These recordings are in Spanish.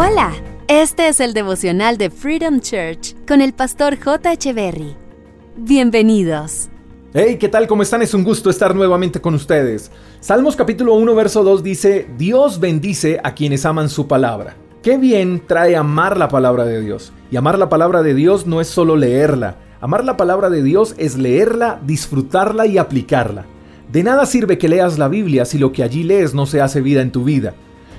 Hola, este es el devocional de Freedom Church con el pastor J. Berry. Bienvenidos. Hey, ¿qué tal? ¿Cómo están? Es un gusto estar nuevamente con ustedes. Salmos capítulo 1, verso 2 dice, Dios bendice a quienes aman su palabra. Qué bien trae amar la palabra de Dios. Y amar la palabra de Dios no es solo leerla. Amar la palabra de Dios es leerla, disfrutarla y aplicarla. De nada sirve que leas la Biblia si lo que allí lees no se hace vida en tu vida.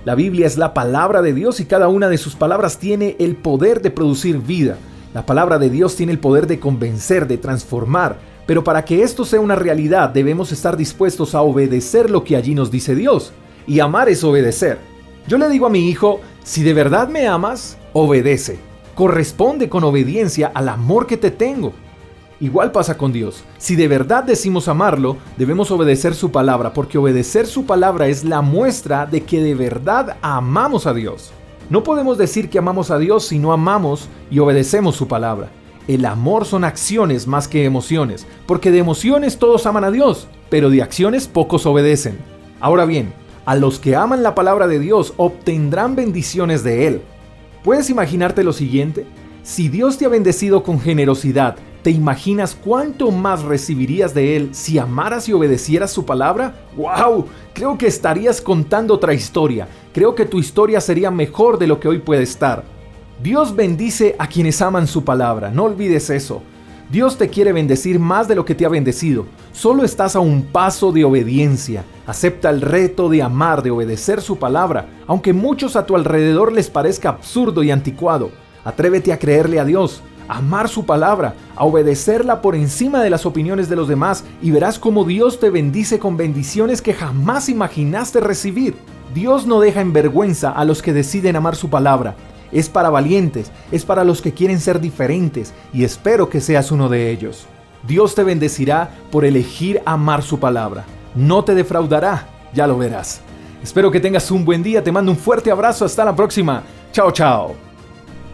La Biblia es la palabra de Dios y cada una de sus palabras tiene el poder de producir vida. La palabra de Dios tiene el poder de convencer, de transformar. Pero para que esto sea una realidad debemos estar dispuestos a obedecer lo que allí nos dice Dios. Y amar es obedecer. Yo le digo a mi hijo, si de verdad me amas, obedece. Corresponde con obediencia al amor que te tengo. Igual pasa con Dios. Si de verdad decimos amarlo, debemos obedecer su palabra, porque obedecer su palabra es la muestra de que de verdad amamos a Dios. No podemos decir que amamos a Dios si no amamos y obedecemos su palabra. El amor son acciones más que emociones, porque de emociones todos aman a Dios, pero de acciones pocos obedecen. Ahora bien, a los que aman la palabra de Dios obtendrán bendiciones de Él. ¿Puedes imaginarte lo siguiente? Si Dios te ha bendecido con generosidad, ¿Te imaginas cuánto más recibirías de Él si amaras y obedecieras su palabra? ¡Wow! Creo que estarías contando otra historia. Creo que tu historia sería mejor de lo que hoy puede estar. Dios bendice a quienes aman su palabra, no olvides eso. Dios te quiere bendecir más de lo que te ha bendecido. Solo estás a un paso de obediencia. Acepta el reto de amar, de obedecer su palabra, aunque muchos a tu alrededor les parezca absurdo y anticuado. Atrévete a creerle a Dios amar su palabra, a obedecerla por encima de las opiniones de los demás y verás cómo Dios te bendice con bendiciones que jamás imaginaste recibir. Dios no deja en vergüenza a los que deciden amar su palabra. Es para valientes, es para los que quieren ser diferentes y espero que seas uno de ellos. Dios te bendecirá por elegir amar su palabra. No te defraudará, ya lo verás. Espero que tengas un buen día, te mando un fuerte abrazo, hasta la próxima. Chao, chao.